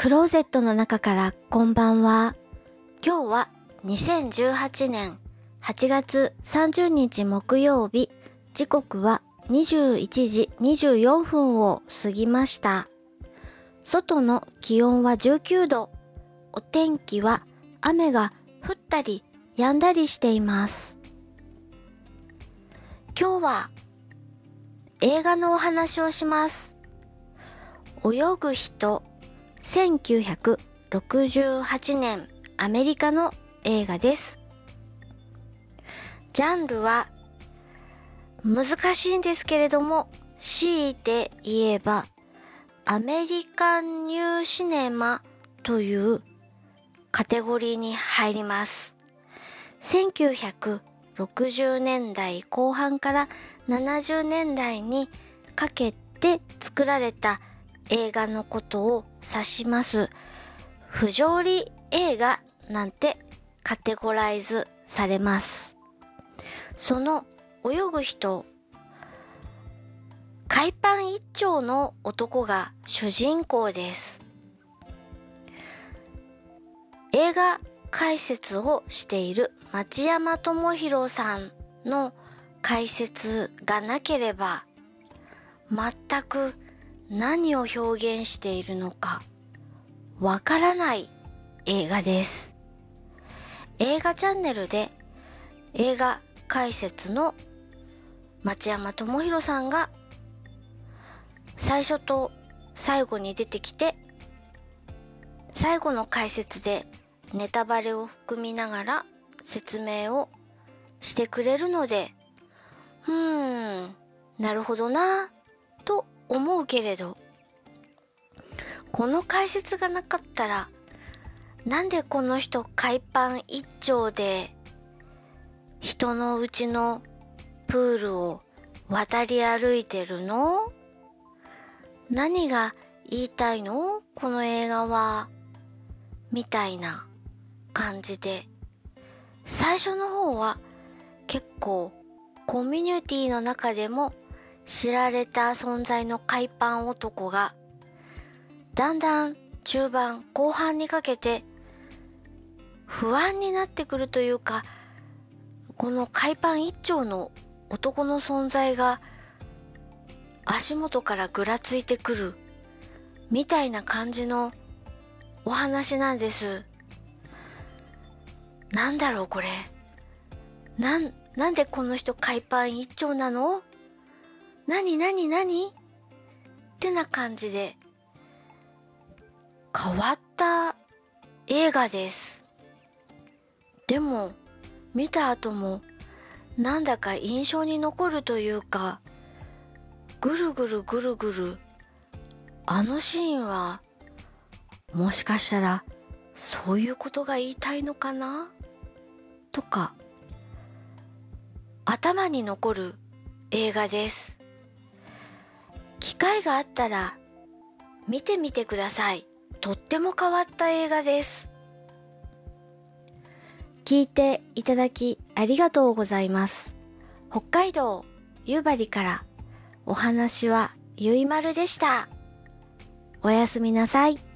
クローゼットの中からこんばんは。今日は2018年8月30日木曜日、時刻は21時24分を過ぎました。外の気温は19度。お天気は雨が降ったり止んだりしています。今日は映画のお話をします。泳ぐ人1968年アメリカの映画です。ジャンルは難しいんですけれども、強いて言えばアメリカンニューシネマというカテゴリーに入ります。1960年代後半から70年代にかけて作られた映画のことを指します。不条理映画なんてカテゴライズされます。その泳ぐ人、海パン一丁の男が主人公です。映画解説をしている町山智博さんの解説がなければ全く何を表現しているのかわからない映画です。映画チャンネルで映画解説の町山智博さんが最初と最後に出てきて最後の解説でネタバレを含みながら説明をしてくれるのでうーんなるほどな思うけれどこの解説がなかったらなんでこの人海パン一丁で人のうちのプールを渡り歩いてるの？何が言いたいの？この映画は。みたいな感じで。最初の方は結構コミュニティの中でも知られた存在の海パン男がだんだん中盤後半にかけて不安になってくるというかこの海パン一丁の男の存在が足元からぐらついてくるみたいな感じのお話なんです。なんだろうこれ。なん、なんでこの人海パン一丁なの？なになになにってな感じで。変わった映画です。でも見た後もなんだか印象に残るというかぐるぐるぐるぐるあのシーンはもしかしたらそういうことが言いたいのかな？とか頭に残る映画です。機会があったら見てみてください。とっても変わった映画です。聞いていただきありがとうございます。北海道夕張からお話はゆいまるでした。おやすみなさい。